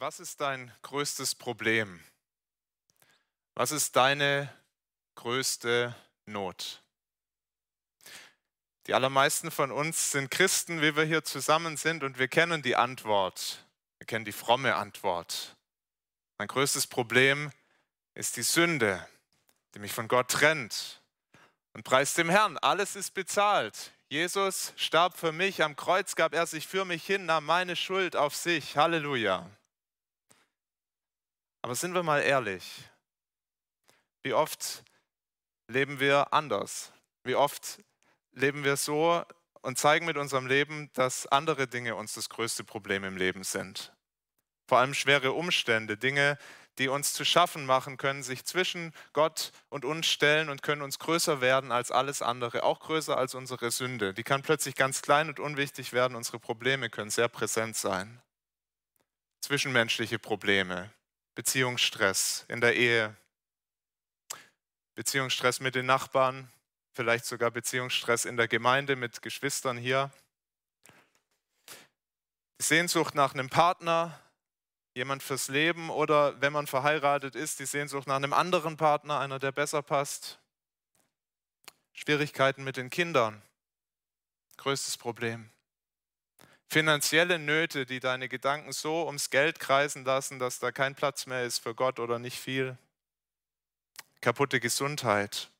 Was ist dein größtes Problem? Was ist deine größte Not? Die allermeisten von uns sind Christen, wie wir hier zusammen sind, und wir kennen die Antwort. Wir kennen die fromme Antwort. Mein größtes Problem ist die Sünde, die mich von Gott trennt. Und preist dem Herrn, alles ist bezahlt. Jesus starb für mich, am Kreuz gab er sich für mich hin, nahm meine Schuld auf sich. Halleluja. Aber sind wir mal ehrlich, wie oft leben wir anders? Wie oft leben wir so und zeigen mit unserem Leben, dass andere Dinge uns das größte Problem im Leben sind? Vor allem schwere Umstände, Dinge, die uns zu schaffen machen, können sich zwischen Gott und uns stellen und können uns größer werden als alles andere, auch größer als unsere Sünde. Die kann plötzlich ganz klein und unwichtig werden. Unsere Probleme können sehr präsent sein. Zwischenmenschliche Probleme, Beziehungsstress in der Ehe, Beziehungsstress mit den Nachbarn, vielleicht sogar Beziehungsstress in der Gemeinde mit Geschwistern hier. Die Sehnsucht nach einem Partner, jemand fürs Leben oder wenn man verheiratet ist, die Sehnsucht nach einem anderen Partner, einer, der besser passt. Schwierigkeiten mit den Kindern, größtes Problem finanzielle Nöte, die deine Gedanken so ums Geld kreisen lassen, dass da kein Platz mehr ist für Gott oder nicht viel. Kaputte Gesundheit.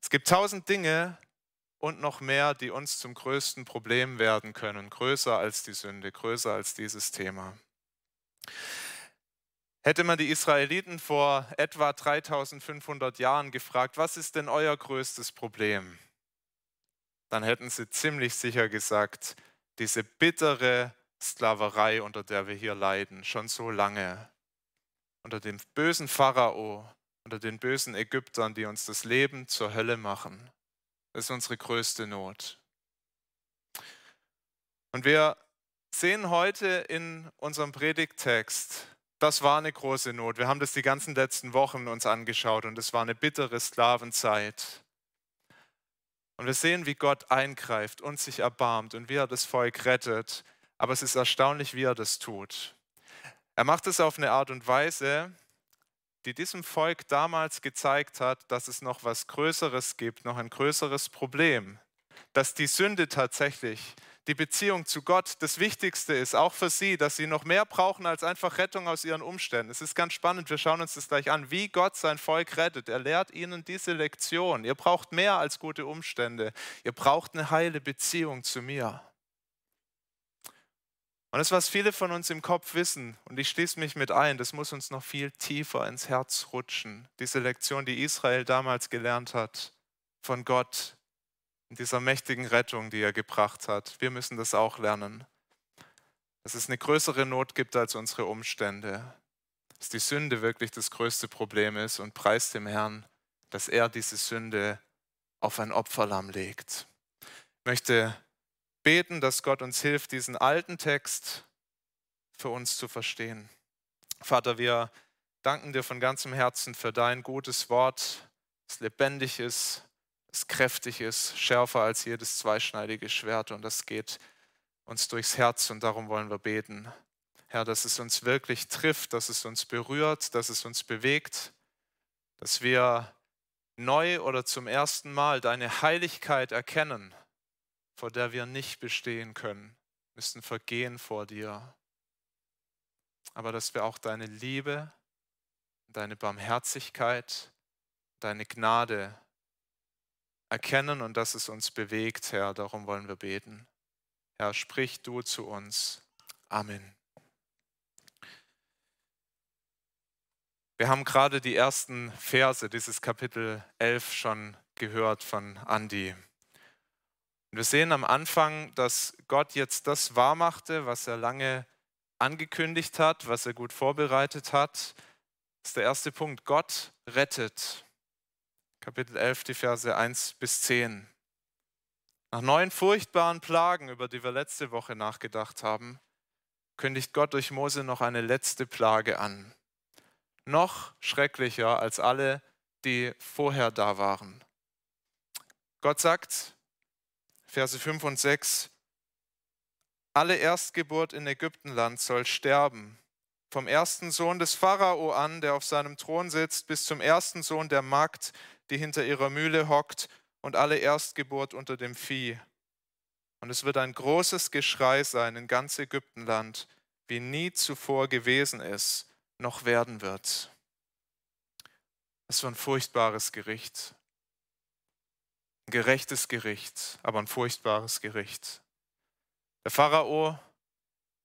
Es gibt tausend Dinge und noch mehr, die uns zum größten Problem werden können, größer als die Sünde, größer als dieses Thema. Hätte man die Israeliten vor etwa 3500 Jahren gefragt, was ist denn euer größtes Problem? Dann hätten sie ziemlich sicher gesagt, diese bittere Sklaverei, unter der wir hier leiden, schon so lange, unter dem bösen Pharao, unter den bösen Ägyptern, die uns das Leben zur Hölle machen. Ist unsere größte Not. Und wir sehen heute in unserem Predigttext, das war eine große Not. Wir haben das die ganzen letzten Wochen uns angeschaut und es war eine bittere Sklavenzeit. Und wir sehen, wie Gott eingreift und sich erbarmt und wie er das Volk rettet. Aber es ist erstaunlich, wie er das tut. Er macht es auf eine Art und Weise, die diesem Volk damals gezeigt hat, dass es noch was Größeres gibt, noch ein größeres Problem, dass die Sünde tatsächlich die Beziehung zu Gott das Wichtigste ist, auch für sie, dass sie noch mehr brauchen als einfach Rettung aus ihren Umständen. Es ist ganz spannend, wir schauen uns das gleich an, wie Gott sein Volk rettet. Er lehrt ihnen diese Lektion. Ihr braucht mehr als gute Umstände. Ihr braucht eine heile Beziehung zu mir. Und das, was viele von uns im Kopf wissen, und ich schließe mich mit ein, das muss uns noch viel tiefer ins Herz rutschen. Diese Lektion, die Israel damals gelernt hat von Gott, in dieser mächtigen Rettung, die er gebracht hat. Wir müssen das auch lernen. Dass es eine größere Not gibt als unsere Umstände. Dass die Sünde wirklich das größte Problem ist und preist dem Herrn, dass er diese Sünde auf ein Opferlamm legt. Ich möchte beten, dass Gott uns hilft, diesen alten Text für uns zu verstehen. Vater, wir danken dir von ganzem Herzen für dein gutes Wort, das lebendig ist, das kräftig ist, schärfer als jedes zweischneidige Schwert und das geht uns durchs Herz und darum wollen wir beten. Herr, dass es uns wirklich trifft, dass es uns berührt, dass es uns bewegt, dass wir neu oder zum ersten Mal deine Heiligkeit erkennen, vor der wir nicht bestehen können, müssen vergehen vor dir. Aber dass wir auch deine Liebe, deine Barmherzigkeit, deine Gnade erkennen und dass es uns bewegt, Herr. Darum wollen wir beten. Herr, sprich du zu uns. Amen. Wir haben gerade die ersten Verse dieses Kapitel 11 schon gehört von Andi. Und wir sehen am Anfang, dass Gott jetzt das wahrmachte, was er lange angekündigt hat, was er gut vorbereitet hat. Das ist der erste Punkt. Gott rettet. Kapitel 11, die Verse 1 bis 10. Nach neun furchtbaren Plagen, über die wir letzte Woche nachgedacht haben, kündigt Gott durch Mose noch eine letzte Plage an. Noch schrecklicher als alle, die vorher da waren. Gott sagt, Verse 5 und 6, alle Erstgeburt in Ägyptenland soll sterben. Vom ersten Sohn des Pharao an, der auf seinem Thron sitzt, bis zum ersten Sohn der Magd, die hinter ihrer Mühle hockt, und alle Erstgeburt unter dem Vieh. Und es wird ein großes Geschrei sein in ganz Ägyptenland, wie nie zuvor gewesen ist, noch werden wird. Das war ein furchtbares Gericht. Ein gerechtes Gericht, aber ein furchtbares Gericht. Der Pharao,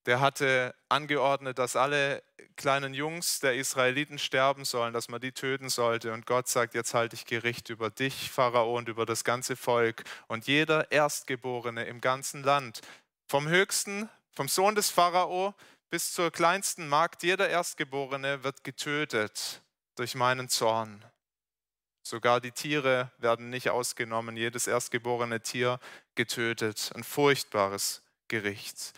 der hatte angeordnet, dass alle kleinen Jungs der Israeliten sterben sollen, dass man die töten sollte. Und Gott sagt, jetzt halte ich Gericht über dich, Pharao, und über das ganze Volk. Und jeder Erstgeborene im ganzen Land, vom höchsten, vom Sohn des Pharao bis zur kleinsten Magd, jeder Erstgeborene wird getötet durch meinen Zorn. Sogar die Tiere werden nicht ausgenommen, jedes erstgeborene Tier getötet. Ein furchtbares Gericht.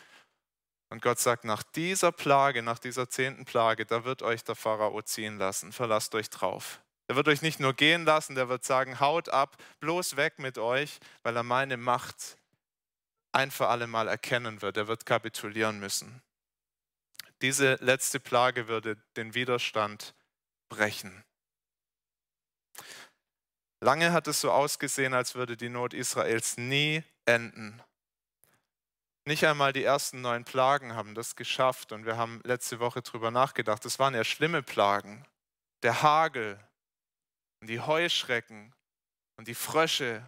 Und Gott sagt, nach dieser Plage, nach dieser zehnten Plage, da wird euch der Pharao ziehen lassen. Verlasst euch drauf. Er wird euch nicht nur gehen lassen, der wird sagen, haut ab, bloß weg mit euch, weil er meine Macht ein für alle Mal erkennen wird. Er wird kapitulieren müssen. Diese letzte Plage würde den Widerstand brechen. Lange hat es so ausgesehen, als würde die Not Israels nie enden. Nicht einmal die ersten neun Plagen haben das geschafft und wir haben letzte Woche darüber nachgedacht. Das waren ja schlimme Plagen. Der Hagel und die Heuschrecken und die Frösche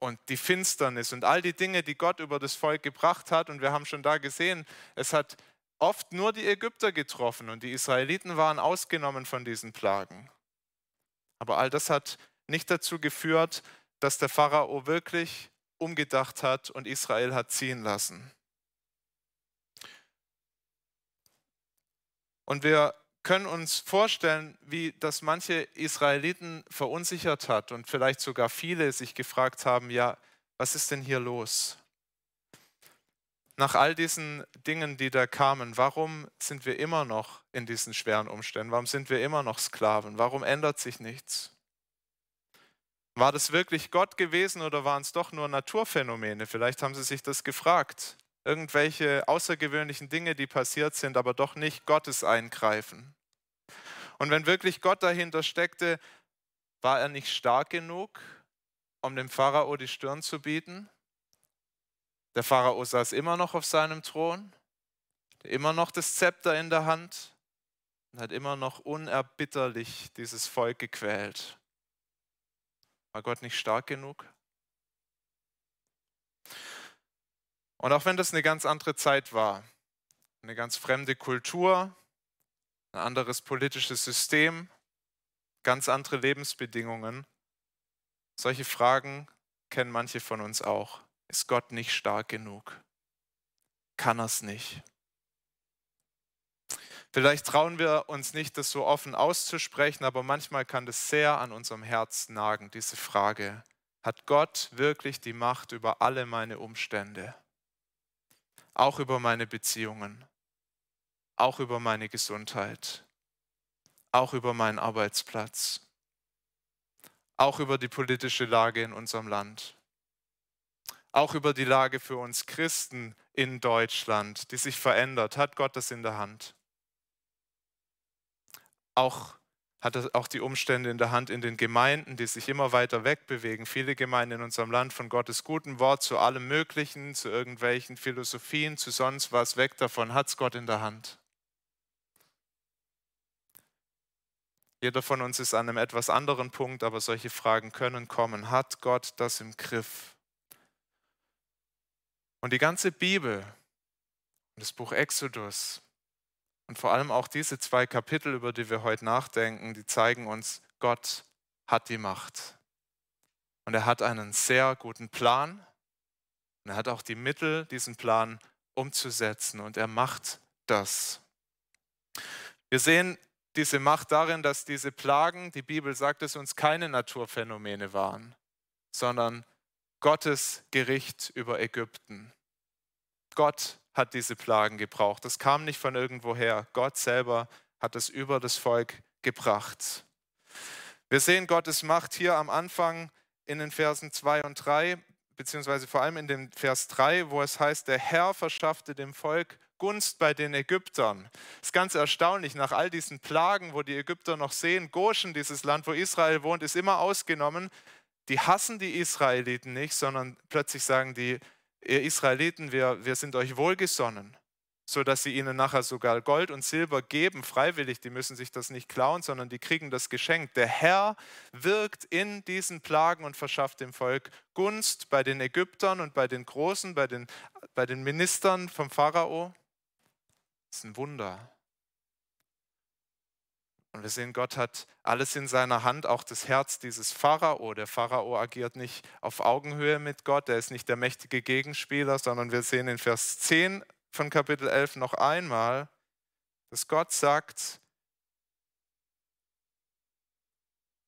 und die Finsternis und all die Dinge, die Gott über das Volk gebracht hat. Und wir haben schon da gesehen, es hat oft nur die Ägypter getroffen und die Israeliten waren ausgenommen von diesen Plagen. Aber all das hat nicht dazu geführt, dass der Pharao wirklich umgedacht hat und Israel hat ziehen lassen. Und wir können uns vorstellen, wie das manche Israeliten verunsichert hat und vielleicht sogar viele sich gefragt haben, ja, was ist denn hier los? Nach all diesen Dingen, die da kamen, warum sind wir immer noch in diesen schweren Umständen? Warum sind wir immer noch Sklaven? Warum ändert sich nichts? War das wirklich Gott gewesen oder waren es doch nur Naturphänomene? Vielleicht haben Sie sich das gefragt. Irgendwelche außergewöhnlichen Dinge, die passiert sind, aber doch nicht Gottes Eingreifen. Und wenn wirklich Gott dahinter steckte, war er nicht stark genug, um dem Pharao die Stirn zu bieten? Der Pharao saß immer noch auf seinem Thron, immer noch das Zepter in der Hand und hat immer noch unerbitterlich dieses Volk gequält. War Gott nicht stark genug? Und auch wenn das eine ganz andere Zeit war, eine ganz fremde Kultur, ein anderes politisches System, ganz andere Lebensbedingungen, solche Fragen kennen manche von uns auch. Ist Gott nicht stark genug? Kann er es nicht? Vielleicht trauen wir uns nicht, das so offen auszusprechen, aber manchmal kann das sehr an unserem Herz nagen, diese Frage. Hat Gott wirklich die Macht über alle meine Umstände? Auch über meine Beziehungen? Auch über meine Gesundheit? Auch über meinen Arbeitsplatz? Auch über die politische Lage in unserem Land? Auch über die Lage für uns Christen in Deutschland, die sich verändert? Hat Gott das in der Hand? Auch hat er auch die Umstände in der Hand in den Gemeinden, die sich immer weiter wegbewegen. Viele Gemeinden in unserem Land von Gottes guten Wort zu allem Möglichen, zu irgendwelchen Philosophien, zu sonst was weg davon, hat es Gott in der Hand. Jeder von uns ist an einem etwas anderen Punkt, aber solche Fragen können kommen. Hat Gott das im Griff? Und die ganze Bibel, das Buch Exodus, und vor allem auch diese zwei Kapitel, über die wir heute nachdenken, die zeigen uns, Gott hat die Macht. Und er hat einen sehr guten Plan. Und er hat auch die Mittel, diesen Plan umzusetzen. Und er macht das. Wir sehen diese Macht darin, dass diese Plagen, die Bibel sagt es uns, keine Naturphänomene waren, sondern Gottes Gericht über Ägypten. Gott hat diese Plagen gebraucht. Das kam nicht von irgendwoher. Gott selber hat es über das Volk gebracht. Wir sehen Gottes Macht hier am Anfang in den Versen 2 und 3 beziehungsweise vor allem in dem Vers 3, wo es heißt, der Herr verschaffte dem Volk Gunst bei den Ägyptern. Das ist ganz erstaunlich, nach all diesen Plagen, wo die Ägypter noch sehen, Goshen, dieses Land, wo Israel wohnt, ist immer ausgenommen. Die hassen die Israeliten nicht, sondern plötzlich sagen die, ihr Israeliten, wir, wir sind euch wohlgesonnen so dass sie ihnen nachher sogar Gold und Silber geben, freiwillig. Die müssen sich das nicht klauen, sondern die kriegen das geschenkt. Der Herr wirkt in diesen Plagen und verschafft dem Volk Gunst bei den Ägyptern und bei den Großen, bei den, bei den Ministern vom Pharao. Das ist ein Wunder. Und wir sehen, Gott hat alles in seiner Hand, auch das Herz dieses Pharao. Der Pharao agiert nicht auf Augenhöhe mit Gott, er ist nicht der mächtige Gegenspieler, sondern wir sehen in Vers 10 von Kapitel 11 noch einmal, dass Gott sagt,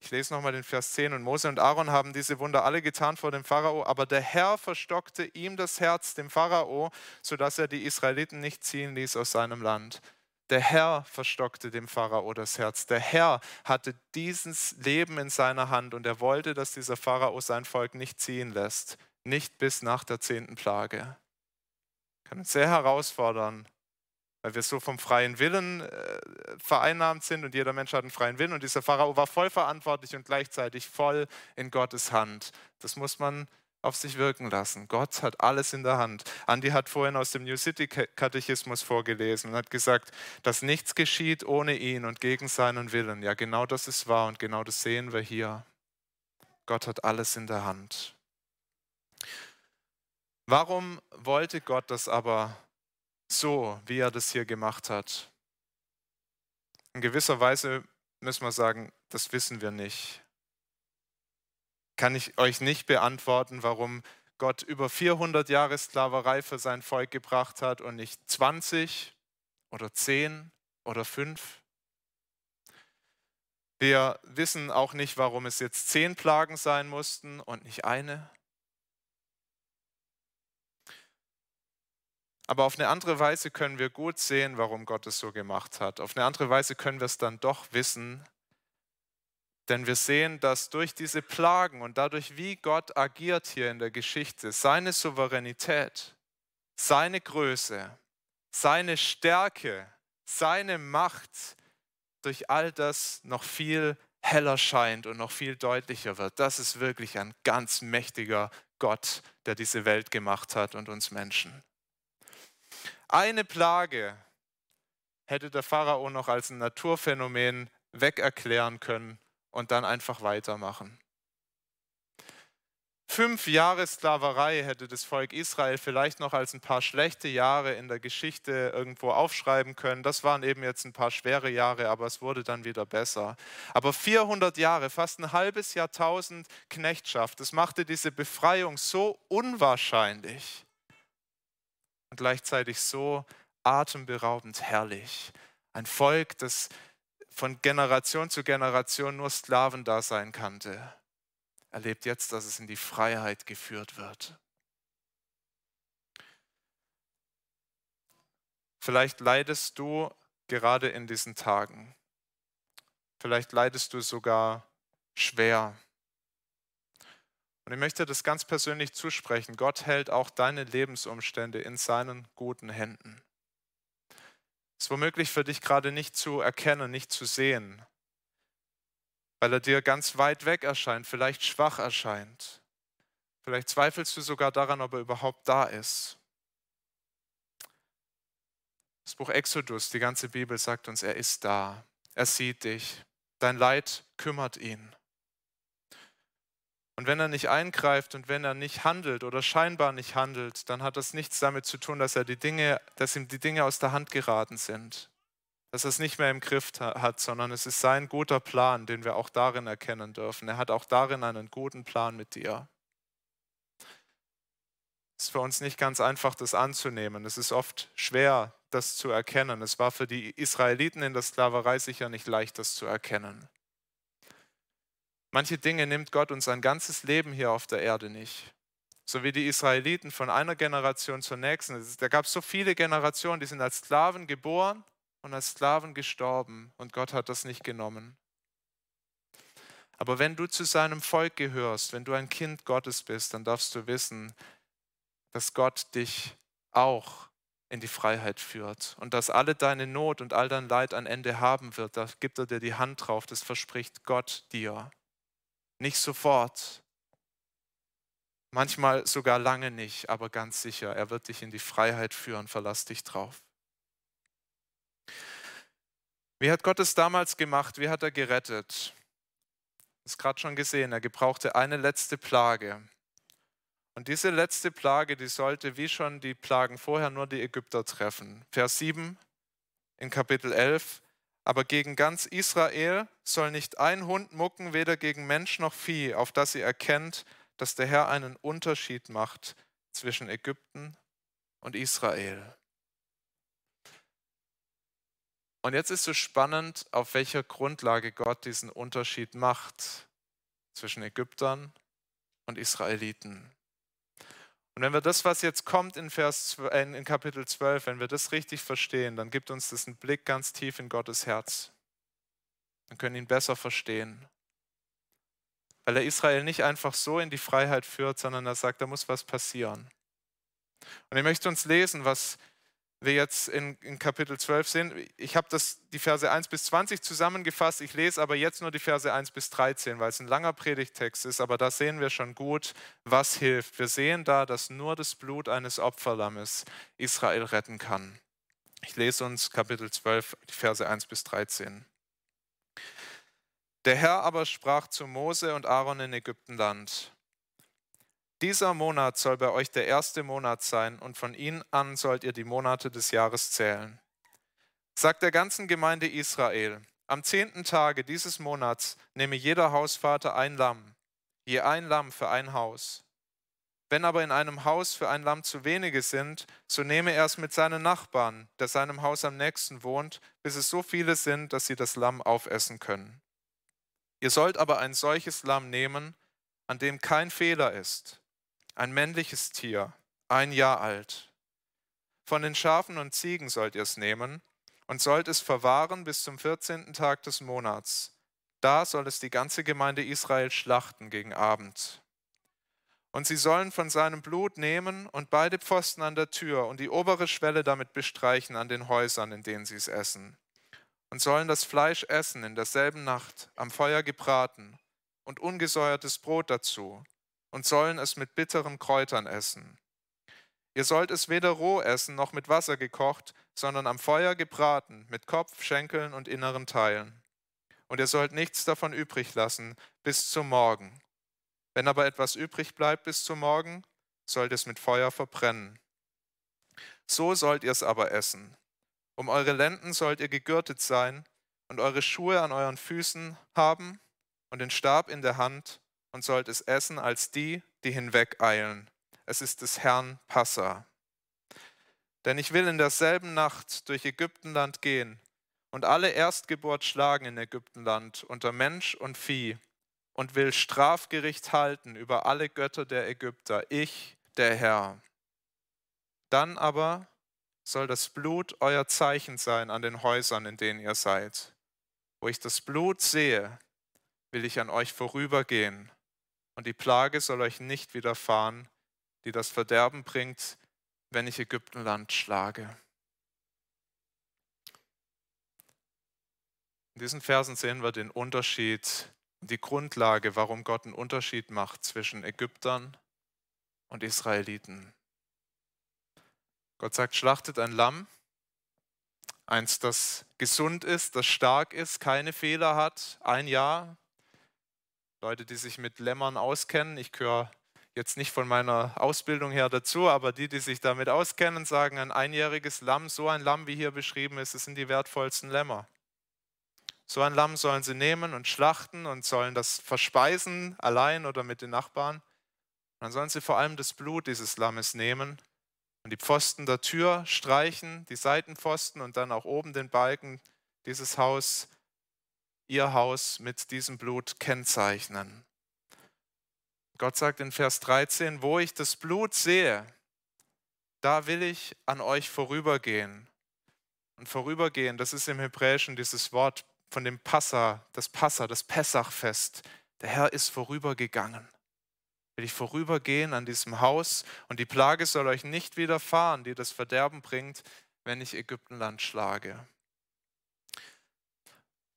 ich lese nochmal den Vers 10, und Mose und Aaron haben diese Wunder alle getan vor dem Pharao, aber der Herr verstockte ihm das Herz, dem Pharao, sodass er die Israeliten nicht ziehen ließ aus seinem Land. Der Herr verstockte dem Pharao das Herz. Der Herr hatte dieses Leben in seiner Hand und er wollte, dass dieser Pharao sein Volk nicht ziehen lässt, nicht bis nach der zehnten Plage kann uns sehr herausfordern, weil wir so vom freien Willen äh, vereinnahmt sind und jeder Mensch hat einen freien Willen und dieser Pharao war voll verantwortlich und gleichzeitig voll in Gottes Hand. Das muss man auf sich wirken lassen. Gott hat alles in der Hand. Andi hat vorhin aus dem New City Katechismus vorgelesen und hat gesagt, dass nichts geschieht ohne ihn und gegen seinen Willen. Ja, genau das ist wahr und genau das sehen wir hier. Gott hat alles in der Hand. Warum wollte Gott das aber so, wie er das hier gemacht hat? In gewisser Weise müssen wir sagen, das wissen wir nicht. Kann ich euch nicht beantworten, warum Gott über 400 Jahre Sklaverei für sein Volk gebracht hat und nicht 20 oder 10 oder 5. Wir wissen auch nicht, warum es jetzt zehn Plagen sein mussten und nicht eine. Aber auf eine andere Weise können wir gut sehen, warum Gott es so gemacht hat. Auf eine andere Weise können wir es dann doch wissen, denn wir sehen, dass durch diese Plagen und dadurch, wie Gott agiert hier in der Geschichte, seine Souveränität, seine Größe, seine Stärke, seine Macht durch all das noch viel heller scheint und noch viel deutlicher wird. Das ist wirklich ein ganz mächtiger Gott, der diese Welt gemacht hat und uns Menschen. Eine Plage hätte der Pharao noch als ein Naturphänomen wegerklären können und dann einfach weitermachen. Fünf Jahre Sklaverei hätte das Volk Israel vielleicht noch als ein paar schlechte Jahre in der Geschichte irgendwo aufschreiben können. Das waren eben jetzt ein paar schwere Jahre, aber es wurde dann wieder besser. Aber 400 Jahre, fast ein halbes Jahrtausend Knechtschaft, das machte diese Befreiung so unwahrscheinlich und gleichzeitig so atemberaubend herrlich. Ein Volk, das von Generation zu Generation nur Sklaven da sein kannte, erlebt jetzt, dass es in die Freiheit geführt wird. Vielleicht leidest du gerade in diesen Tagen. Vielleicht leidest du sogar schwer. Und ich möchte das ganz persönlich zusprechen. Gott hält auch deine Lebensumstände in seinen guten Händen. Es ist womöglich für dich gerade nicht zu erkennen, nicht zu sehen, weil er dir ganz weit weg erscheint, vielleicht schwach erscheint. Vielleicht zweifelst du sogar daran, ob er überhaupt da ist. Das Buch Exodus, die ganze Bibel sagt uns, er ist da. Er sieht dich. Dein Leid kümmert ihn. Und wenn er nicht eingreift und wenn er nicht handelt oder scheinbar nicht handelt, dann hat das nichts damit zu tun, dass er die Dinge, dass ihm die Dinge aus der Hand geraten sind. Dass er es nicht mehr im Griff hat, sondern es ist sein guter Plan, den wir auch darin erkennen dürfen. Er hat auch darin einen guten Plan mit dir. Es ist für uns nicht ganz einfach, das anzunehmen. Es ist oft schwer, das zu erkennen. Es war für die Israeliten in der Sklaverei sicher nicht leicht, das zu erkennen. Manche Dinge nimmt Gott uns ein ganzes Leben hier auf der Erde nicht. So wie die Israeliten von einer Generation zur nächsten. Da gab es so viele Generationen, die sind als Sklaven geboren und als Sklaven gestorben und Gott hat das nicht genommen. Aber wenn du zu seinem Volk gehörst, wenn du ein Kind Gottes bist, dann darfst du wissen, dass Gott dich auch in die Freiheit führt und dass alle deine Not und all dein Leid ein Ende haben wird. Da gibt er dir die Hand drauf, das verspricht Gott dir. Nicht sofort, manchmal sogar lange nicht, aber ganz sicher, er wird dich in die Freiheit führen, verlass dich drauf. Wie hat Gott es damals gemacht? Wie hat er gerettet? Das ist gerade schon gesehen, er gebrauchte eine letzte Plage. Und diese letzte Plage, die sollte wie schon die Plagen vorher nur die Ägypter treffen. Vers 7 in Kapitel 11. Aber gegen ganz Israel soll nicht ein Hund mucken, weder gegen Mensch noch Vieh, auf das sie erkennt, dass der Herr einen Unterschied macht zwischen Ägypten und Israel. Und jetzt ist es spannend, auf welcher Grundlage Gott diesen Unterschied macht zwischen Ägyptern und Israeliten. Und wenn wir das, was jetzt kommt in, Vers, äh, in Kapitel 12, wenn wir das richtig verstehen, dann gibt uns das einen Blick ganz tief in Gottes Herz. Wir können ihn besser verstehen. Weil er Israel nicht einfach so in die Freiheit führt, sondern er sagt, da muss was passieren. Und ich möchte uns lesen, was wir jetzt in, in Kapitel 12 sehen. Ich habe die Verse 1 bis 20 zusammengefasst. Ich lese aber jetzt nur die Verse 1 bis 13, weil es ein langer Predigtext ist. Aber da sehen wir schon gut, was hilft. Wir sehen da, dass nur das Blut eines Opferlammes Israel retten kann. Ich lese uns Kapitel 12, die Verse 1 bis 13. Der Herr aber sprach zu Mose und Aaron in Ägyptenland. Dieser Monat soll bei euch der erste Monat sein und von ihm an sollt ihr die Monate des Jahres zählen. Sagt der ganzen Gemeinde Israel, am zehnten Tage dieses Monats nehme jeder Hausvater ein Lamm, je ein Lamm für ein Haus. Wenn aber in einem Haus für ein Lamm zu wenige sind, so nehme er es mit seinen Nachbarn, der seinem Haus am nächsten wohnt, bis es so viele sind, dass sie das Lamm aufessen können. Ihr sollt aber ein solches Lamm nehmen, an dem kein Fehler ist ein männliches Tier, ein Jahr alt. Von den Schafen und Ziegen sollt ihr es nehmen und sollt es verwahren bis zum 14. Tag des Monats. Da soll es die ganze Gemeinde Israel schlachten gegen Abend. Und sie sollen von seinem Blut nehmen und beide Pfosten an der Tür und die obere Schwelle damit bestreichen an den Häusern, in denen sie es essen. Und sollen das Fleisch essen in derselben Nacht, am Feuer gebraten, und ungesäuertes Brot dazu, und sollen es mit bitteren Kräutern essen. Ihr sollt es weder roh essen noch mit Wasser gekocht, sondern am Feuer gebraten, mit Kopf, Schenkeln und inneren Teilen. Und ihr sollt nichts davon übrig lassen bis zum Morgen. Wenn aber etwas übrig bleibt bis zum Morgen, sollt es mit Feuer verbrennen. So sollt ihr es aber essen. Um eure Lenden sollt ihr gegürtet sein und eure Schuhe an euren Füßen haben und den Stab in der Hand und sollt es essen als die, die hinwegeilen. Es ist des Herrn Passa. Denn ich will in derselben Nacht durch Ägyptenland gehen und alle Erstgeburt schlagen in Ägyptenland unter Mensch und Vieh und will Strafgericht halten über alle Götter der Ägypter, ich, der Herr. Dann aber soll das Blut euer Zeichen sein an den Häusern, in denen ihr seid. Wo ich das Blut sehe, will ich an euch vorübergehen und die Plage soll euch nicht widerfahren, die das Verderben bringt, wenn ich Ägyptenland schlage. In diesen Versen sehen wir den Unterschied, die Grundlage, warum Gott einen Unterschied macht zwischen Ägyptern und Israeliten. Gott sagt, schlachtet ein Lamm, eins, das gesund ist, das stark ist, keine Fehler hat, ein Jahr, Leute, die sich mit Lämmern auskennen. Ich gehöre jetzt nicht von meiner Ausbildung her dazu, aber die, die sich damit auskennen, sagen, ein einjähriges Lamm, so ein Lamm, wie hier beschrieben ist, das sind die wertvollsten Lämmer. So ein Lamm sollen sie nehmen und schlachten und sollen das verspeisen, allein oder mit den Nachbarn. dann sollen sie vor allem das Blut dieses Lammes nehmen und die Pfosten der Tür streichen, die Seitenpfosten und dann auch oben den Balken dieses Haus ihr Haus mit diesem Blut kennzeichnen. Gott sagt in Vers 13, wo ich das Blut sehe, da will ich an euch vorübergehen. Und vorübergehen, das ist im Hebräischen dieses Wort von dem Passa, das Passa, das Pessachfest, Der Herr ist vorübergegangen. Will ich vorübergehen an diesem Haus und die Plage soll euch nicht widerfahren, die das Verderben bringt, wenn ich Ägyptenland schlage.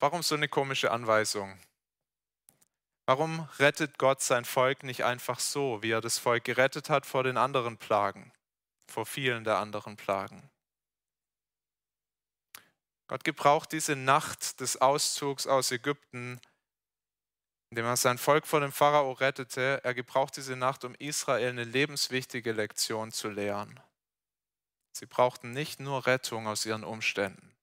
Warum so eine komische Anweisung? Warum rettet Gott sein Volk nicht einfach so, wie er das Volk gerettet hat vor den anderen Plagen, vor vielen der anderen Plagen? Gott gebraucht diese Nacht des Auszugs aus Ägypten, indem er sein Volk vor dem Pharao rettete. Er gebraucht diese Nacht, um Israel eine lebenswichtige Lektion zu lehren. Sie brauchten nicht nur Rettung aus ihren Umständen,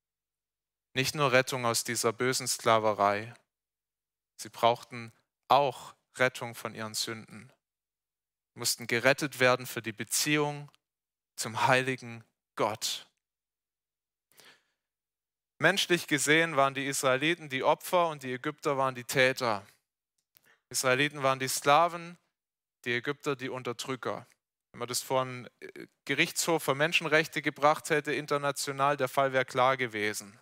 nicht nur Rettung aus dieser bösen Sklaverei. Sie brauchten auch Rettung von ihren Sünden, mussten gerettet werden für die Beziehung zum heiligen Gott. Menschlich gesehen waren die Israeliten die Opfer und die Ägypter waren die Täter. Israeliten waren die Sklaven, die Ägypter die Unterdrücker. Wenn man das vor einen äh, Gerichtshof für Menschenrechte gebracht hätte, international, der Fall wäre klar gewesen.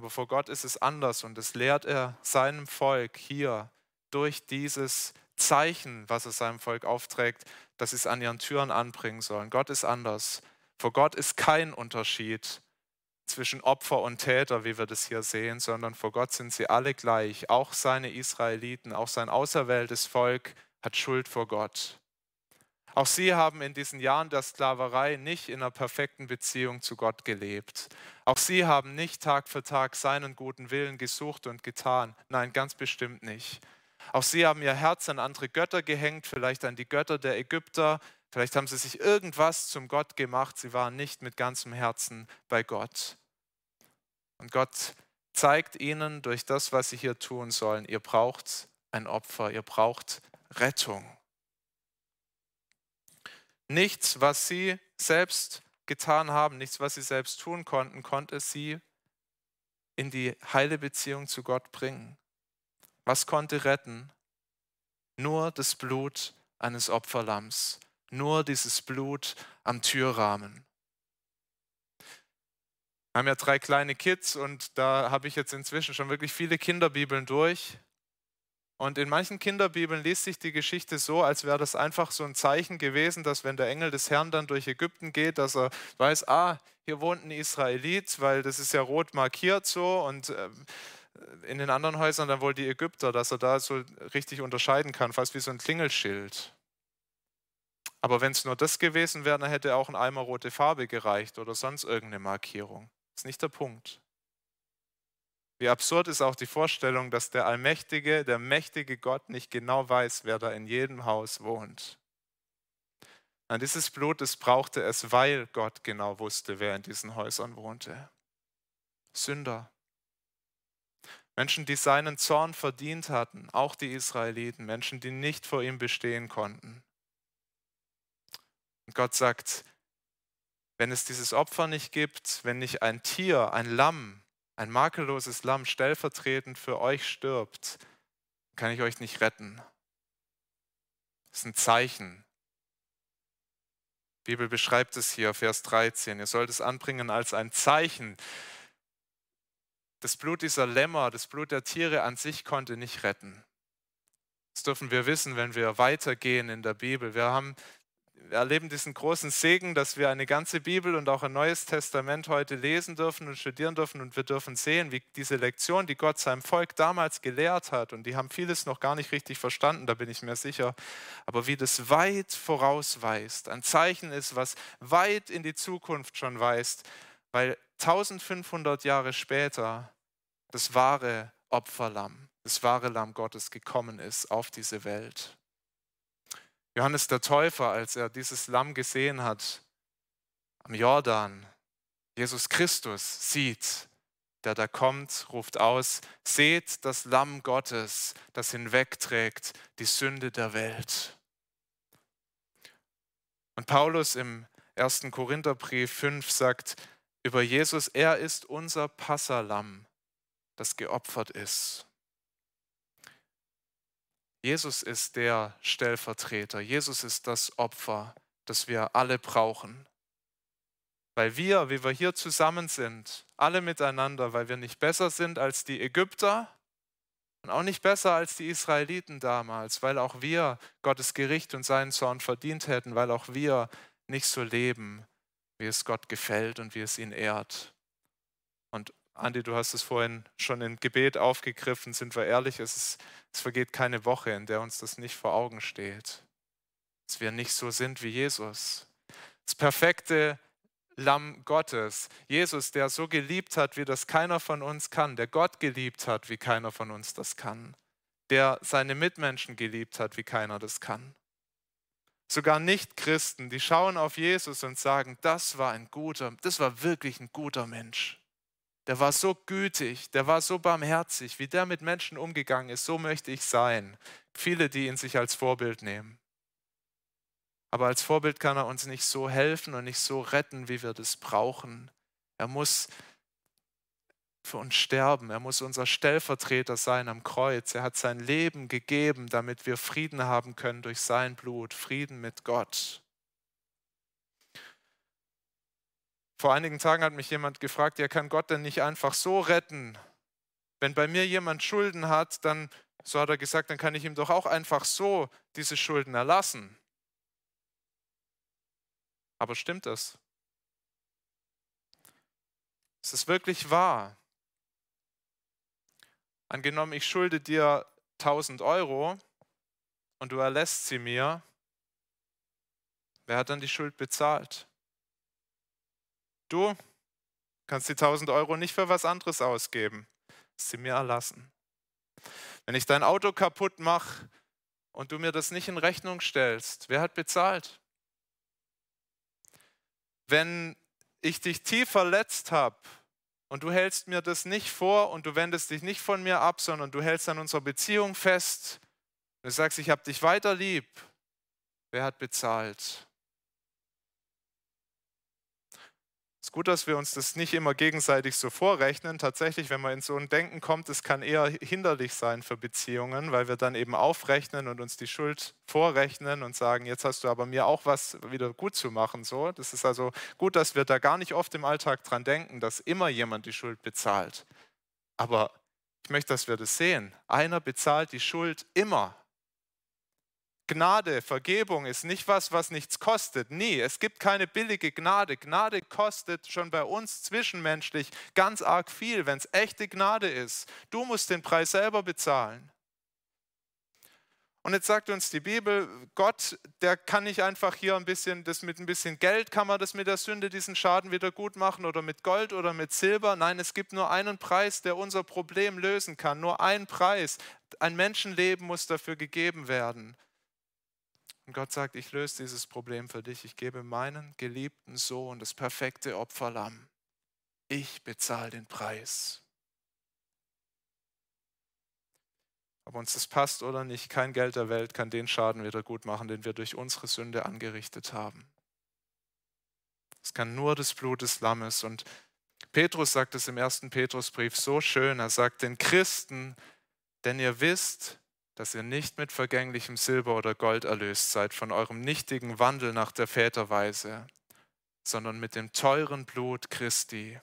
Aber vor Gott ist es anders und das lehrt er seinem Volk hier durch dieses Zeichen, was er seinem Volk aufträgt, dass sie es an ihren Türen anbringen sollen. Gott ist anders. Vor Gott ist kein Unterschied zwischen Opfer und Täter, wie wir das hier sehen, sondern vor Gott sind sie alle gleich. Auch seine Israeliten, auch sein auserwähltes Volk hat Schuld vor Gott. Auch sie haben in diesen Jahren der Sklaverei nicht in einer perfekten Beziehung zu Gott gelebt. Auch sie haben nicht Tag für Tag seinen guten Willen gesucht und getan. Nein, ganz bestimmt nicht. Auch sie haben ihr Herz an andere Götter gehängt, vielleicht an die Götter der Ägypter, Vielleicht haben sie sich irgendwas zum Gott gemacht, sie waren nicht mit ganzem Herzen bei Gott. Und Gott zeigt ihnen durch das, was sie hier tun sollen, ihr braucht ein Opfer, ihr braucht Rettung. Nichts, was sie selbst getan haben, nichts, was sie selbst tun konnten, konnte sie in die heile Beziehung zu Gott bringen. Was konnte retten? Nur das Blut eines Opferlamms, nur dieses Blut am Türrahmen. Wir haben ja drei kleine Kids und da habe ich jetzt inzwischen schon wirklich viele Kinderbibeln durch. Und in manchen Kinderbibeln liest sich die Geschichte so, als wäre das einfach so ein Zeichen gewesen, dass wenn der Engel des Herrn dann durch Ägypten geht, dass er weiß, ah, hier wohnt ein Israelit, weil das ist ja rot markiert so und ähm, in den anderen Häusern dann wohl die Ägypter, dass er da so richtig unterscheiden kann, fast wie so ein Klingelschild. Aber wenn es nur das gewesen wäre, dann hätte auch ein Eimer rote Farbe gereicht oder sonst irgendeine Markierung. Das ist nicht der Punkt. Wie absurd ist auch die Vorstellung, dass der allmächtige, der mächtige Gott nicht genau weiß, wer da in jedem Haus wohnt. An dieses Blut, das brauchte es, weil Gott genau wusste, wer in diesen Häusern wohnte. Sünder. Menschen, die seinen Zorn verdient hatten, auch die Israeliten, Menschen, die nicht vor ihm bestehen konnten. Und Gott sagt, wenn es dieses Opfer nicht gibt, wenn nicht ein Tier, ein Lamm, ein makelloses Lamm stellvertretend für euch stirbt, kann ich euch nicht retten. Das ist ein Zeichen. Die Bibel beschreibt es hier, Vers 13. Ihr sollt es anbringen als ein Zeichen. Das Blut dieser Lämmer, das Blut der Tiere an sich konnte nicht retten. Das dürfen wir wissen, wenn wir weitergehen in der Bibel. Wir haben wir erleben diesen großen Segen, dass wir eine ganze Bibel und auch ein neues Testament heute lesen dürfen und studieren dürfen und wir dürfen sehen, wie diese Lektion, die Gott seinem Volk damals gelehrt hat, und die haben vieles noch gar nicht richtig verstanden, da bin ich mir sicher, aber wie das weit vorausweist, ein Zeichen ist, was weit in die Zukunft schon weist, weil 1500 Jahre später das wahre Opferlamm, das wahre Lamm Gottes gekommen ist auf diese Welt. Johannes der Täufer, als er dieses Lamm gesehen hat am Jordan, Jesus Christus sieht, der da kommt, ruft aus, seht das Lamm Gottes, das hinwegträgt die Sünde der Welt. Und Paulus im 1. Korintherbrief 5 sagt über Jesus, er ist unser Passalam, das geopfert ist. Jesus ist der Stellvertreter. Jesus ist das Opfer, das wir alle brauchen. Weil wir, wie wir hier zusammen sind, alle miteinander, weil wir nicht besser sind als die Ägypter, Und auch nicht besser als die Israeliten damals, weil auch wir Gottes Gericht und seinen Zorn verdient hätten, weil auch wir nicht so leben, wie es Gott gefällt und wie es ihn ehrt. Und Andi, du hast es vorhin schon im Gebet aufgegriffen, sind wir ehrlich, es, ist, es vergeht keine Woche, in der uns das nicht vor Augen steht. Dass wir nicht so sind wie Jesus. Das perfekte Lamm Gottes. Jesus, der so geliebt hat, wie das keiner von uns kann, der Gott geliebt hat, wie keiner von uns das kann, der seine Mitmenschen geliebt hat, wie keiner das kann. Sogar Nicht-Christen, die schauen auf Jesus und sagen, das war ein guter, das war wirklich ein guter Mensch. Der war so gütig, der war so barmherzig, wie der mit Menschen umgegangen ist, so möchte ich sein. Viele, die ihn sich als Vorbild nehmen. Aber als Vorbild kann er uns nicht so helfen und nicht so retten, wie wir das brauchen. Er muss für uns sterben. Er muss unser Stellvertreter sein am Kreuz. Er hat sein Leben gegeben, damit wir Frieden haben können durch sein Blut, Frieden mit Gott. Vor einigen Tagen hat mich jemand gefragt, ja, kann Gott denn nicht einfach so retten? Wenn bei mir jemand Schulden hat, dann, so hat er gesagt, dann kann ich ihm doch auch einfach so diese Schulden erlassen. Aber stimmt das? Ist es wirklich wahr? Angenommen, ich schulde dir 1000 Euro und du erlässt sie mir. Wer hat dann die Schuld bezahlt? Du kannst die 1000 Euro nicht für was anderes ausgeben. Sie mir erlassen. Wenn ich dein Auto kaputt mache und du mir das nicht in Rechnung stellst, wer hat bezahlt? wenn ich dich tief verletzt habe und du hältst mir das nicht vor und du wendest dich nicht von mir ab, sondern du hältst an unserer Beziehung fest, du sagst, ich habe dich weiter lieb, wer hat bezahlt? Es ist gut, dass wir uns das nicht immer gegenseitig so vorrechnen. Tatsächlich, wenn man in so ein Denken kommt, es kann eher hinderlich sein für Beziehungen, weil wir dann eben aufrechnen und uns die Schuld vorrechnen und sagen, jetzt hast du aber mir auch was wieder gut zu machen. So, das ist also gut, dass wir da gar nicht oft im Alltag dran denken, dass immer jemand die Schuld bezahlt. Aber ich möchte, dass wir das sehen. Einer bezahlt die Schuld immer. Gnade, Vergebung ist nicht was, was nichts kostet. Nie. Es gibt keine billige Gnade. Gnade kostet schon bei uns zwischenmenschlich ganz arg viel, wenn es echte Gnade ist. Du musst den Preis selber bezahlen. Und jetzt sagt uns die Bibel, Gott, der kann nicht einfach hier ein bisschen, das mit ein bisschen Geld kann man das mit der Sünde, diesen Schaden wieder gut machen oder mit Gold oder mit Silber. Nein, es gibt nur einen Preis, der unser Problem lösen kann. Nur ein Preis. Ein Menschenleben muss dafür gegeben werden. Und Gott sagt, ich löse dieses Problem für dich. Ich gebe meinen geliebten Sohn das perfekte Opferlamm. Ich bezahle den Preis. Ob uns das passt oder nicht, kein Geld der Welt kann den Schaden wieder gut machen, den wir durch unsere Sünde angerichtet haben. Es kann nur das Blut des Lammes. Und Petrus sagt es im ersten Petrusbrief so schön. Er sagt den Christen, denn ihr wisst, dass ihr nicht mit vergänglichem Silber oder Gold erlöst seid von eurem nichtigen Wandel nach der Väterweise, sondern mit dem teuren Blut Christi,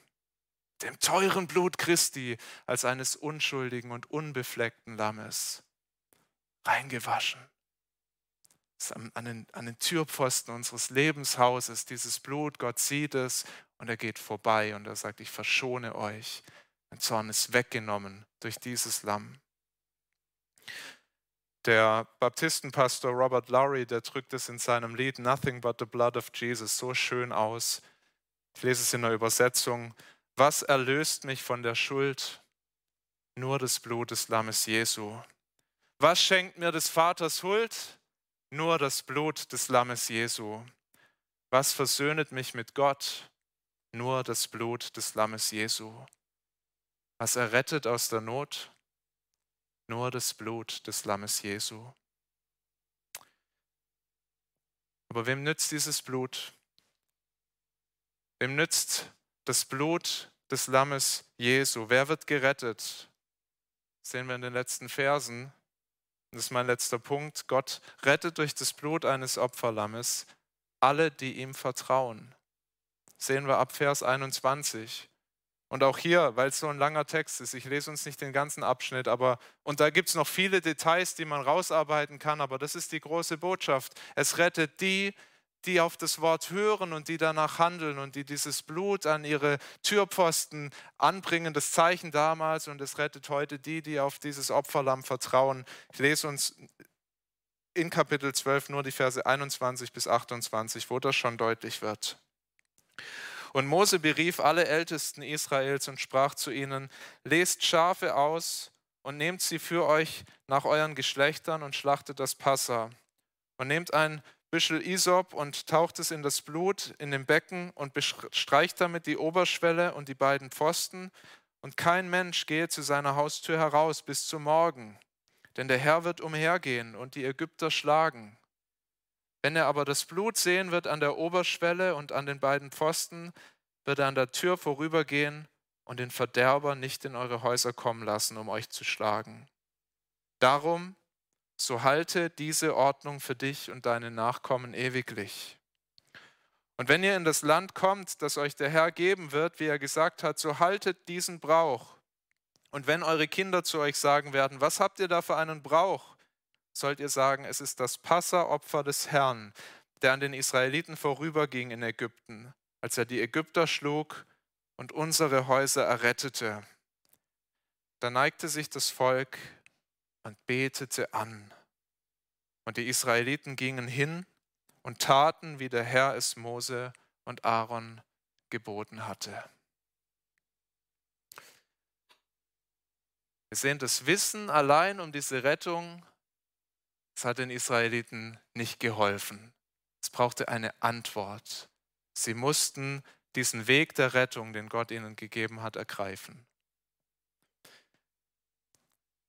dem teuren Blut Christi als eines unschuldigen und unbefleckten Lammes, reingewaschen. An den, an den Türpfosten unseres Lebenshauses, dieses Blut, Gott sieht es und er geht vorbei und er sagt, ich verschone euch. Mein Zorn ist weggenommen durch dieses Lamm. Der Baptistenpastor Robert Lowry, der drückt es in seinem Lied Nothing but the Blood of Jesus so schön aus. Ich lese es in der Übersetzung. Was erlöst mich von der Schuld? Nur das Blut des Lammes Jesu. Was schenkt mir des Vaters Huld? Nur das Blut des Lammes Jesu. Was versöhnet mich mit Gott? Nur das Blut des Lammes Jesu. Was errettet aus der Not? Nur das Blut des Lammes Jesu. Aber wem nützt dieses Blut? Wem nützt das Blut des Lammes Jesu? Wer wird gerettet? Das sehen wir in den letzten Versen. Das ist mein letzter Punkt. Gott rettet durch das Blut eines Opferlammes alle, die ihm vertrauen. Das sehen wir ab Vers 21. Und auch hier, weil es so ein langer Text ist, ich lese uns nicht den ganzen Abschnitt, aber und da gibt es noch viele Details, die man rausarbeiten kann, aber das ist die große Botschaft. Es rettet die, die auf das Wort hören und die danach handeln und die dieses Blut an ihre Türpfosten anbringen, das Zeichen damals und es rettet heute die, die auf dieses Opferlamm vertrauen. Ich lese uns in Kapitel 12 nur die Verse 21 bis 28, wo das schon deutlich wird. Und Mose berief alle Ältesten Israels und sprach zu ihnen, lest Schafe aus und nehmt sie für euch nach euren Geschlechtern und schlachtet das Passa. Und nehmt ein Büschel Isop und taucht es in das Blut in dem Becken und bestreicht damit die Oberschwelle und die beiden Pfosten. Und kein Mensch gehe zu seiner Haustür heraus bis zum Morgen, denn der Herr wird umhergehen und die Ägypter schlagen. Wenn er aber das Blut sehen wird an der Oberschwelle und an den beiden Pfosten, wird er an der Tür vorübergehen und den Verderber nicht in eure Häuser kommen lassen, um euch zu schlagen. Darum so halte diese Ordnung für dich und deine Nachkommen ewiglich. Und wenn ihr in das Land kommt, das euch der Herr geben wird, wie er gesagt hat, so haltet diesen Brauch. Und wenn eure Kinder zu euch sagen werden, was habt ihr da für einen Brauch, sollt ihr sagen, es ist das Passeropfer des Herrn, der an den Israeliten vorüberging in Ägypten, als er die Ägypter schlug und unsere Häuser errettete. Da neigte sich das Volk und betete an. Und die Israeliten gingen hin und taten, wie der Herr es Mose und Aaron geboten hatte. Wir sehen, das Wissen allein um diese Rettung, es hat den Israeliten nicht geholfen. Es brauchte eine Antwort. Sie mussten diesen Weg der Rettung, den Gott ihnen gegeben hat, ergreifen.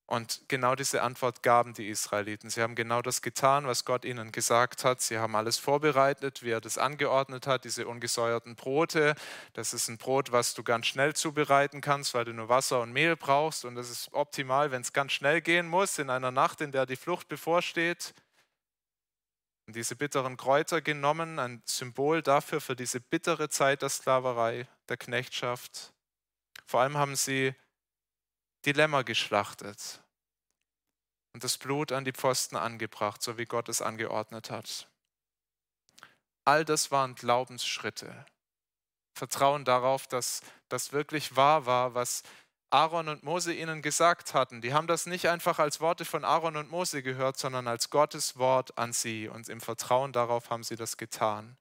Und genau diese Antwort gaben die Israeliten. Sie haben genau das getan, was Gott ihnen gesagt hat. Sie haben alles vorbereitet, wie er das angeordnet hat, diese ungesäuerten Brote. Das ist ein Brot, was du ganz schnell zubereiten kannst, weil du nur Wasser und Mehl brauchst. Und das ist optimal, wenn es ganz schnell gehen muss, in einer Nacht, in der die Flucht bevorsteht. Und diese bitteren Kräuter genommen, ein Symbol dafür, für diese bittere Zeit der Sklaverei, der Knechtschaft. Vor allem haben sie die Lämmer geschlachtet und das Blut an die Pfosten angebracht, so wie Gott es angeordnet hat. All das waren Glaubensschritte. Vertrauen darauf, dass das wirklich wahr war, was Aaron und Mose ihnen gesagt hatten. Die haben das nicht einfach als Worte von Aaron und Mose gehört, sondern als Gottes Wort an sie. Und im Vertrauen darauf haben sie das getan.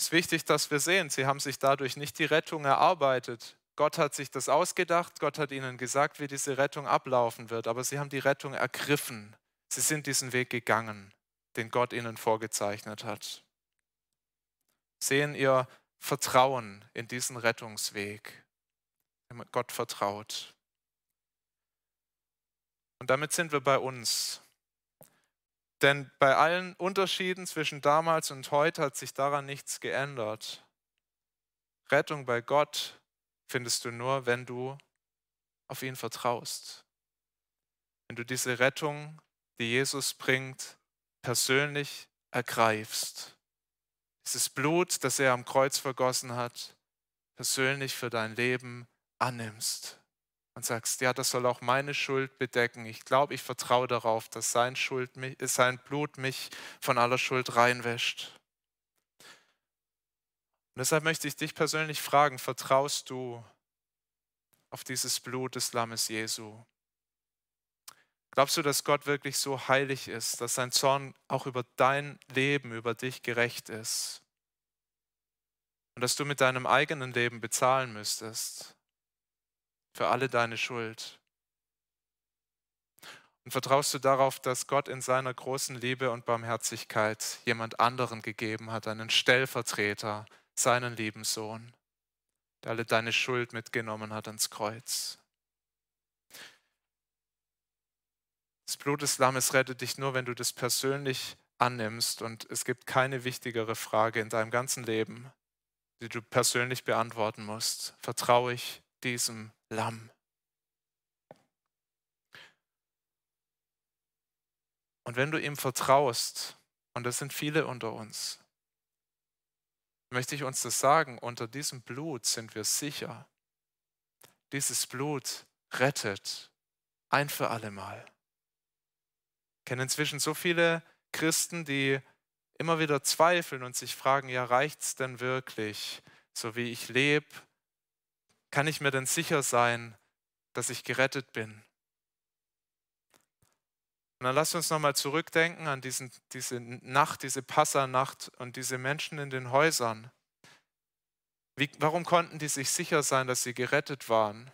Es ist wichtig, dass wir sehen, sie haben sich dadurch nicht die Rettung erarbeitet. Gott hat sich das ausgedacht, Gott hat ihnen gesagt, wie diese Rettung ablaufen wird, aber sie haben die Rettung ergriffen. Sie sind diesen Weg gegangen, den Gott ihnen vorgezeichnet hat. Sehen ihr Vertrauen in diesen Rettungsweg. Gott vertraut. Und damit sind wir bei uns. Denn bei allen Unterschieden zwischen damals und heute hat sich daran nichts geändert. Rettung bei Gott findest du nur, wenn du auf ihn vertraust. Wenn du diese Rettung, die Jesus bringt, persönlich ergreifst. Dieses Blut, das er am Kreuz vergossen hat, persönlich für dein Leben annimmst und sagst, ja, das soll auch meine Schuld bedecken. Ich glaube, ich vertraue darauf, dass sein, Schuld, sein Blut mich von aller Schuld reinwäscht. Und deshalb möchte ich dich persönlich fragen, vertraust du auf dieses Blut des Lammes Jesu? Glaubst du, dass Gott wirklich so heilig ist, dass sein Zorn auch über dein Leben, über dich gerecht ist? Und dass du mit deinem eigenen Leben bezahlen müsstest? Für alle deine Schuld. Und vertraust du darauf, dass Gott in seiner großen Liebe und Barmherzigkeit jemand anderen gegeben hat, einen Stellvertreter, seinen lieben Sohn, der alle deine Schuld mitgenommen hat ans Kreuz. Das Blut des Lammes rettet dich nur, wenn du das persönlich annimmst. Und es gibt keine wichtigere Frage in deinem ganzen Leben, die du persönlich beantworten musst. Vertraue ich diesem Lamm. Und wenn du ihm vertraust, und das sind viele unter uns, möchte ich uns das sagen, unter diesem Blut sind wir sicher. Dieses Blut rettet ein für allemal. Ich kenne inzwischen so viele Christen, die immer wieder zweifeln und sich fragen, ja, reicht es denn wirklich, so wie ich lebe? Kann ich mir denn sicher sein, dass ich gerettet bin? Und dann lasst uns nochmal zurückdenken an diesen, diese Nacht, diese Passanacht und diese Menschen in den Häusern. Wie, warum konnten die sich sicher sein, dass sie gerettet waren?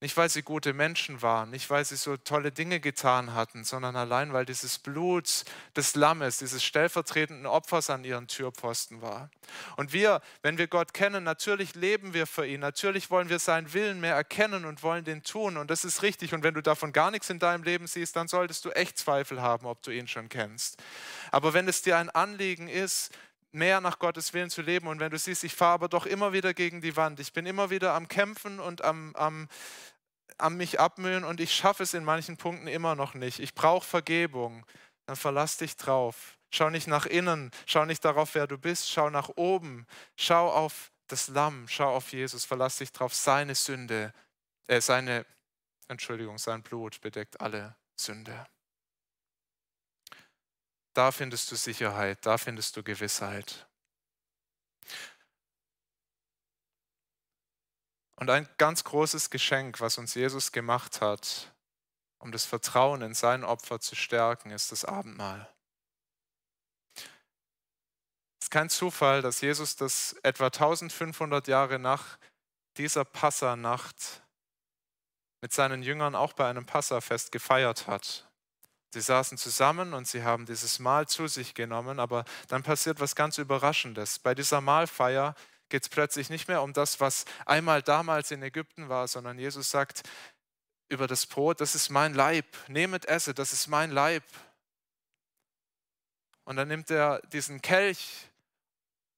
Nicht, weil sie gute Menschen waren, nicht, weil sie so tolle Dinge getan hatten, sondern allein, weil dieses Blut des Lammes, dieses stellvertretenden Opfers an ihren Türpfosten war. Und wir, wenn wir Gott kennen, natürlich leben wir für ihn, natürlich wollen wir seinen Willen mehr erkennen und wollen den tun. Und das ist richtig. Und wenn du davon gar nichts in deinem Leben siehst, dann solltest du echt Zweifel haben, ob du ihn schon kennst. Aber wenn es dir ein Anliegen ist, mehr nach Gottes Willen zu leben. Und wenn du siehst, ich fahre aber doch immer wieder gegen die Wand, ich bin immer wieder am Kämpfen und am, am an mich abmühen und ich schaffe es in manchen Punkten immer noch nicht. Ich brauche Vergebung. Dann verlass dich drauf. Schau nicht nach innen, schau nicht darauf, wer du bist, schau nach oben. Schau auf das Lamm, schau auf Jesus, verlass dich drauf. Seine Sünde, äh, seine, Entschuldigung, sein Blut bedeckt alle Sünde. Da findest du Sicherheit, da findest du Gewissheit. Und ein ganz großes Geschenk, was uns Jesus gemacht hat, um das Vertrauen in sein Opfer zu stärken, ist das Abendmahl. Es ist kein Zufall, dass Jesus das etwa 1500 Jahre nach dieser Passanacht mit seinen Jüngern auch bei einem Passafest gefeiert hat. Sie saßen zusammen und sie haben dieses Mahl zu sich genommen, aber dann passiert was ganz Überraschendes. Bei dieser Mahlfeier geht es plötzlich nicht mehr um das, was einmal damals in Ägypten war, sondern Jesus sagt über das Brot, das ist mein Leib, nehmet esse, das ist mein Leib. Und dann nimmt er diesen Kelch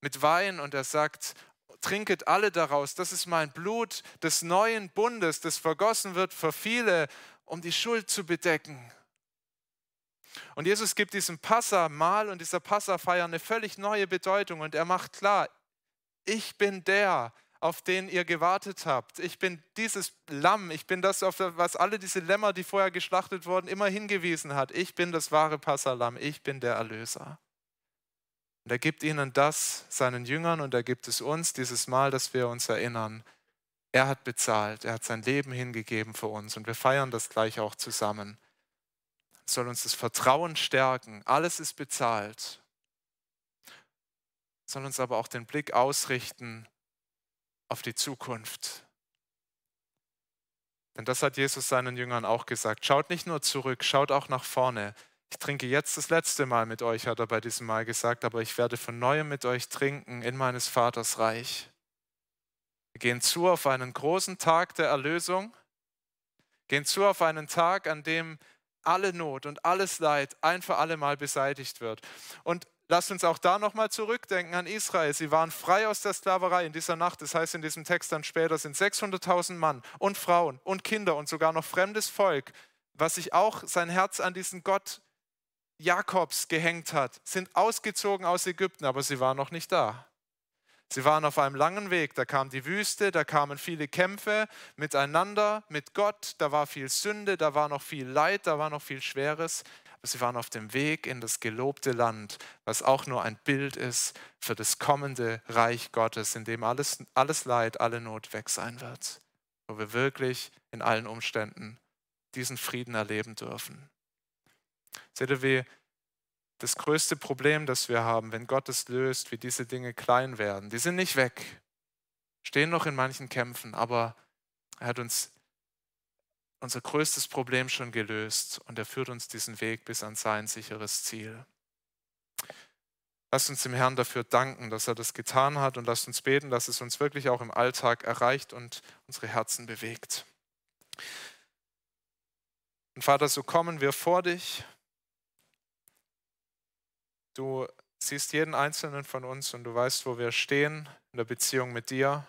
mit Wein und er sagt, trinket alle daraus, das ist mein Blut des neuen Bundes, das vergossen wird für viele, um die Schuld zu bedecken. Und Jesus gibt diesem Passa-Mahl und dieser Passa-Feier eine völlig neue Bedeutung und er macht klar, ich bin der, auf den ihr gewartet habt. Ich bin dieses Lamm. Ich bin das, auf was alle diese Lämmer, die vorher geschlachtet wurden, immer hingewiesen hat. Ich bin das wahre Passalam. Ich bin der Erlöser. Und er gibt ihnen das, seinen Jüngern, und er gibt es uns, dieses Mal, dass wir uns erinnern. Er hat bezahlt. Er hat sein Leben hingegeben für uns. Und wir feiern das gleich auch zusammen. Soll uns das Vertrauen stärken. Alles ist bezahlt soll uns aber auch den Blick ausrichten auf die Zukunft. Denn das hat Jesus seinen Jüngern auch gesagt. Schaut nicht nur zurück, schaut auch nach vorne. Ich trinke jetzt das letzte Mal mit euch, hat er bei diesem Mal gesagt, aber ich werde von neuem mit euch trinken in meines Vaters Reich. Wir gehen zu auf einen großen Tag der Erlösung, gehen zu auf einen Tag, an dem alle Not und alles Leid ein für alle Mal beseitigt wird. Und Lasst uns auch da nochmal zurückdenken an Israel. Sie waren frei aus der Sklaverei in dieser Nacht. Das heißt in diesem Text dann später sind 600.000 Mann und Frauen und Kinder und sogar noch fremdes Volk, was sich auch sein Herz an diesen Gott Jakobs gehängt hat, sind ausgezogen aus Ägypten, aber sie waren noch nicht da. Sie waren auf einem langen Weg, da kam die Wüste, da kamen viele Kämpfe miteinander, mit Gott, da war viel Sünde, da war noch viel Leid, da war noch viel Schweres. Sie waren auf dem Weg in das gelobte Land, was auch nur ein Bild ist für das kommende Reich Gottes, in dem alles, alles Leid, alle Not weg sein wird, wo wir wirklich in allen Umständen diesen Frieden erleben dürfen. Seht ihr, wie das größte Problem, das wir haben, wenn Gott es löst, wie diese Dinge klein werden. Die sind nicht weg, stehen noch in manchen Kämpfen, aber er hat uns unser größtes Problem schon gelöst und er führt uns diesen Weg bis an sein sicheres Ziel. Lasst uns dem Herrn dafür danken, dass er das getan hat und lasst uns beten, dass es uns wirklich auch im Alltag erreicht und unsere Herzen bewegt. Und Vater, so kommen wir vor dich. Du siehst jeden einzelnen von uns und du weißt, wo wir stehen in der Beziehung mit dir.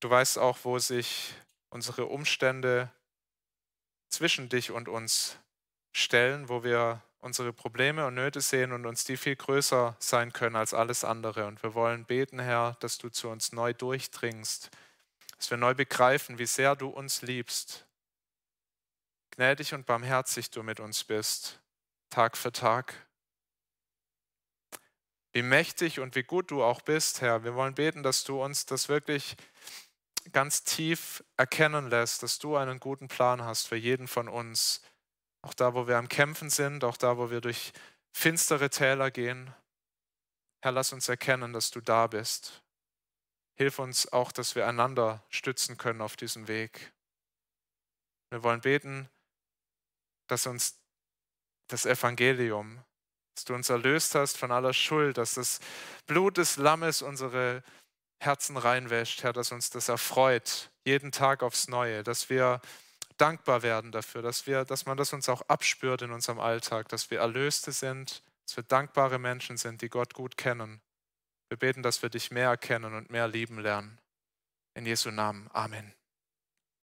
Du weißt auch, wo sich unsere Umstände zwischen dich und uns stellen, wo wir unsere Probleme und Nöte sehen und uns die viel größer sein können als alles andere. Und wir wollen beten, Herr, dass du zu uns neu durchdringst, dass wir neu begreifen, wie sehr du uns liebst, gnädig und barmherzig du mit uns bist, Tag für Tag. Wie mächtig und wie gut du auch bist, Herr. Wir wollen beten, dass du uns das wirklich ganz tief erkennen lässt, dass du einen guten Plan hast für jeden von uns. Auch da, wo wir am Kämpfen sind, auch da, wo wir durch finstere Täler gehen. Herr, lass uns erkennen, dass du da bist. Hilf uns auch, dass wir einander stützen können auf diesem Weg. Wir wollen beten, dass uns das Evangelium, dass du uns erlöst hast von aller Schuld, dass das Blut des Lammes unsere Herzen reinwäscht, Herr, dass uns das erfreut, jeden Tag aufs Neue, dass wir dankbar werden dafür, dass, wir, dass man das uns auch abspürt in unserem Alltag, dass wir Erlöste sind, dass wir dankbare Menschen sind, die Gott gut kennen. Wir beten, dass wir dich mehr erkennen und mehr lieben lernen. In Jesu Namen. Amen.